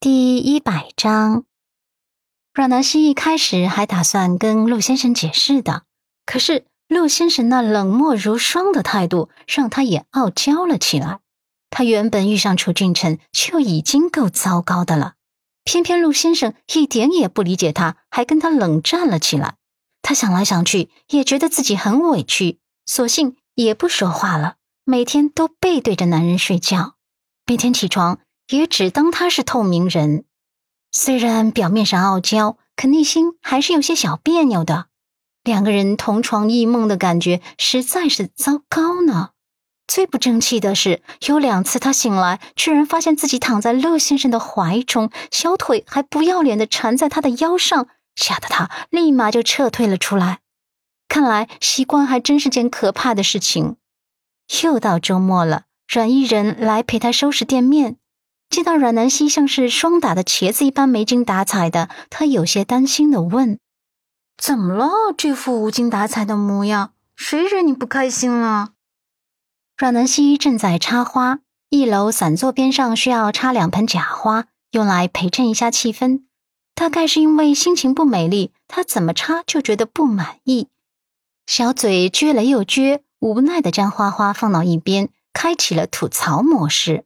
第一百章，阮南希一开始还打算跟陆先生解释的，可是陆先生那冷漠如霜的态度，让他也傲娇了起来。他原本遇上楚俊辰就已经够糟糕的了，偏偏陆先生一点也不理解他，还跟他冷战了起来。他想来想去，也觉得自己很委屈，索性也不说话了，每天都背对着男人睡觉，每天起床。也只当他是透明人，虽然表面上傲娇，可内心还是有些小别扭的。两个人同床异梦的感觉实在是糟糕呢。最不争气的是，有两次他醒来，居然发现自己躺在乐先生的怀中，小腿还不要脸的缠在他的腰上，吓得他立马就撤退了出来。看来习惯还真是件可怕的事情。又到周末了，阮一人来陪他收拾店面。见到阮南希像是霜打的茄子一般没精打采的，他有些担心的问：“怎么了？这副无精打采的模样，谁惹你不开心了？”阮南希正在插花，一楼散座边上需要插两盆假花，用来陪衬一下气氛。大概是因为心情不美丽，她怎么插就觉得不满意，小嘴撅了又撅，无奈的将花花放到一边，开启了吐槽模式。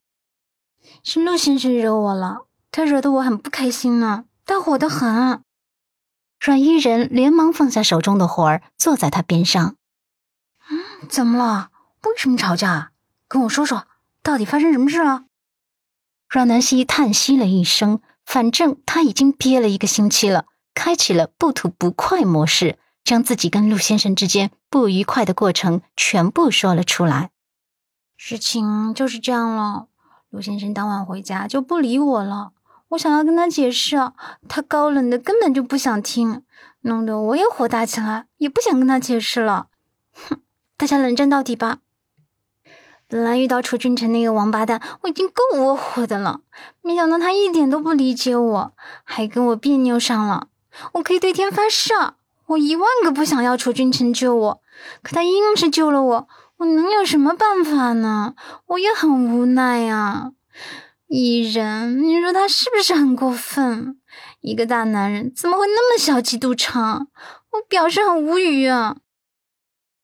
是陆先生惹我了，他惹得我很不开心呢，大火的很。阮依人连忙放下手中的活儿，坐在他边上。嗯，怎么了？为什么吵架？跟我说说，到底发生什么事了？阮南希叹息了一声，反正他已经憋了一个星期了，开启了不吐不快模式，将自己跟陆先生之间不愉快的过程全部说了出来。事情就是这样了。陆先生当晚回家就不理我了，我想要跟他解释，他高冷的根本就不想听，弄得我也火大起来，也不想跟他解释了。哼，大家冷战到底吧。本来遇到楚君辰那个王八蛋，我已经够窝火的了，没想到他一点都不理解我，还跟我别扭上了。我可以对天发誓，我一万个不想要楚君臣救我，可他硬是救了我。我能有什么办法呢？我也很无奈呀。伊人，你说他是不是很过分？一个大男人怎么会那么小气肚肠？我表示很无语啊。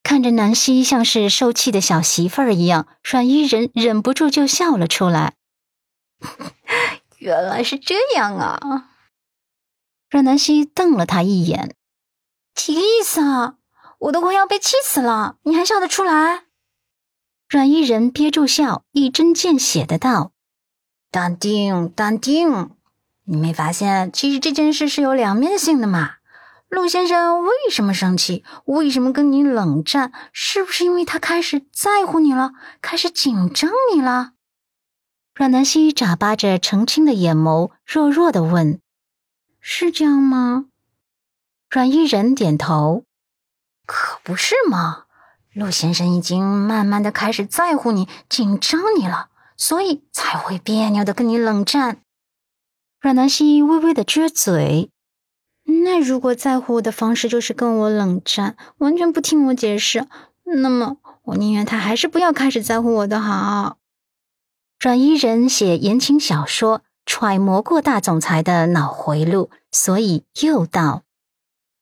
看着南希像是受气的小媳妇儿一样，阮伊人忍不住就笑了出来。原来是这样啊！阮南希瞪了他一眼，几个意思啊？我都快要被气死了，你还笑得出来？阮依人憋住笑，一针见血的道：“淡定，淡定。你没发现，其实这件事是有两面性的吗？陆先生为什么生气？为什么跟你冷战？是不是因为他开始在乎你了，开始紧张你了？”阮南希眨巴着澄清的眼眸，弱弱的问：“是这样吗？”阮依人点头：“可不是吗？”陆先生已经慢慢的开始在乎你、紧张你了，所以才会别扭的跟你冷战。阮南希微微的撅嘴，那如果在乎我的方式就是跟我冷战，完全不听我解释，那么我宁愿他还是不要开始在乎我的好。阮依人写言情小说，揣摩过大总裁的脑回路，所以又道：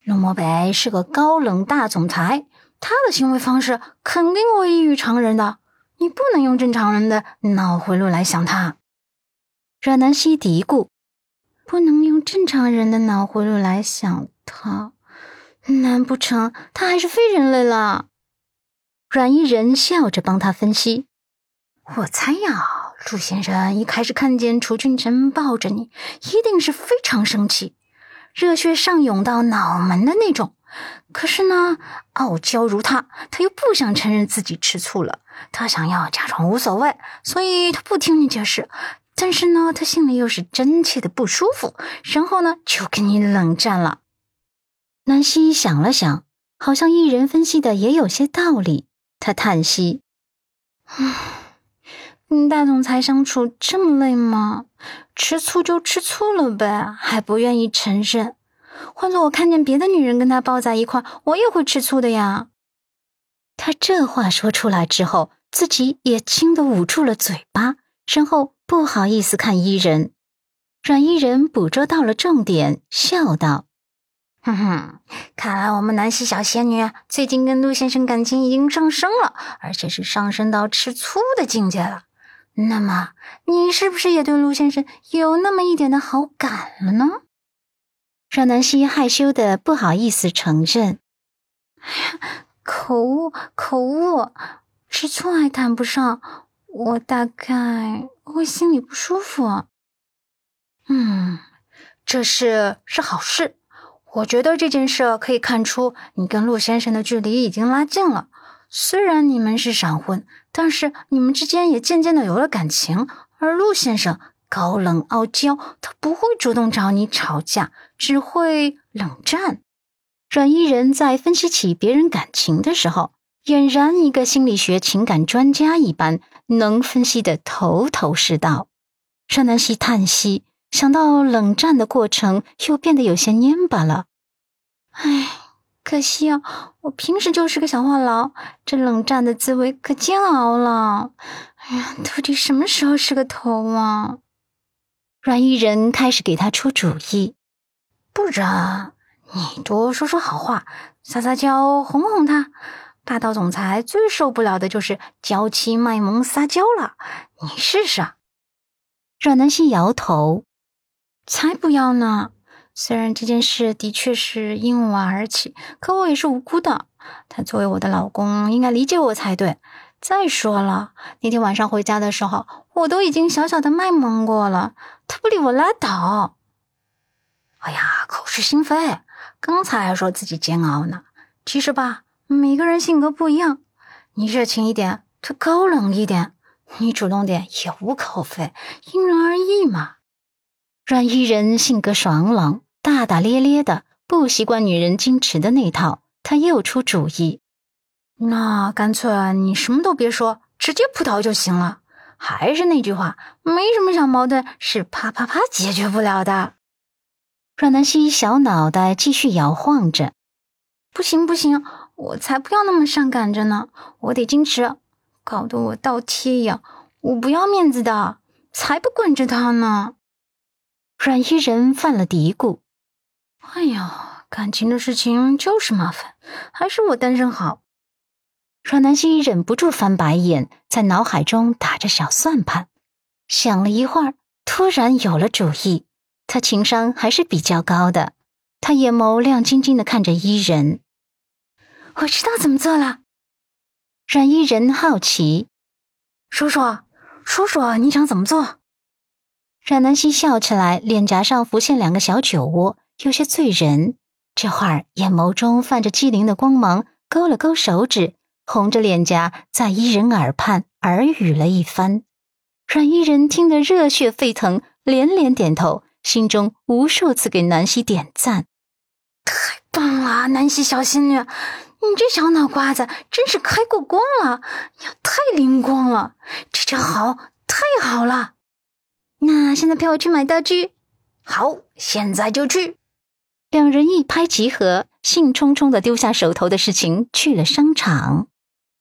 陆漠北是个高冷大总裁。他的行为方式肯定会异于常人的，你不能用正常人的脑回路来想他。阮南希嘀咕：“不能用正常人的脑回路来想他，难不成他还是非人类了？”阮依人笑着帮他分析：“我猜呀，陆先生一开始看见楚君臣抱着你，一定是非常生气，热血上涌到脑门的那种。”可是呢，傲娇如他，他又不想承认自己吃醋了。他想要假装无所谓，所以他不听你解释。但是呢，他心里又是真切的不舒服，然后呢，就跟你冷战了。南希想了想，好像艺人分析的也有些道理。他叹息：“唉，跟大总裁相处这么累吗？吃醋就吃醋了呗，还不愿意承认。”换做我看见别的女人跟他抱在一块，我也会吃醋的呀。他这话说出来之后，自己也惊得捂住了嘴巴，然后不好意思看伊人。阮伊人捕捉到了重点，笑道：“哼哼，看来我们南希小仙女最近跟陆先生感情已经上升了，而且是上升到吃醋的境界了。那么，你是不是也对陆先生有那么一点的好感了呢？”阮南希害羞的不好意思承认：“哎呀，口误，口误，吃醋还谈不上，我大概会心里不舒服。”嗯，这事是好事。我觉得这件事可以看出你跟陆先生的距离已经拉近了。虽然你们是闪婚，但是你们之间也渐渐的有了感情。而陆先生高冷傲娇，他不会主动找你吵架，只会冷战。阮伊人在分析起别人感情的时候，俨然一个心理学情感专家一般，能分析的头头是道。阮南希叹息。想到冷战的过程，又变得有些蔫巴了。唉，可惜啊，我平时就是个小话痨，这冷战的滋味可煎熬了。哎呀，到底什么时候是个头啊？阮伊人开始给他出主意，不然你多说说好话，撒撒娇，哄哄他。霸道总裁最受不了的就是娇妻卖萌撒娇了，你试试。阮南希摇头。才不要呢！虽然这件事的确是因我而起，可我也是无辜的。他作为我的老公，应该理解我才对。再说了，那天晚上回家的时候，我都已经小小的卖萌过了，他不理我拉倒。哎呀，口是心非，刚才还说自己煎熬呢。其实吧，每个人性格不一样，你热情一点，他高冷一点；你主动点也无可厚非，因人而异嘛。阮伊人性格爽朗、大大咧咧的，不习惯女人矜持的那套。他又出主意，那干脆你什么都别说，直接扑倒就行了。还是那句话，没什么小矛盾是啪啪啪解决不了的。阮南希小脑袋继续摇晃着，不行不行，我才不要那么上赶着呢，我得矜持，搞得我倒贴呀，我不要面子的，才不惯着他呢。阮伊人犯了嘀咕：“哎呀，感情的事情就是麻烦，还是我单身好。”阮南希忍不住翻白眼，在脑海中打着小算盘，想了一会儿，突然有了主意。他情商还是比较高的，他眼眸亮晶晶的看着伊人：“我知道怎么做了。”阮伊人好奇：“叔叔，叔叔你想怎么做？”阮南希笑起来，脸颊上浮现两个小酒窝，有些醉人。这会儿眼眸中泛着机灵的光芒，勾了勾手指，红着脸颊在伊人耳畔耳语了一番。阮伊人听得热血沸腾，连连点头，心中无数次给南希点赞：“太棒了，南希小仙女，你这小脑瓜子真是开过光了，呀，太灵光了，这就好，太好了。”那现在陪我去买道具，好，现在就去。两人一拍即合，兴冲冲的丢下手头的事情，去了商场。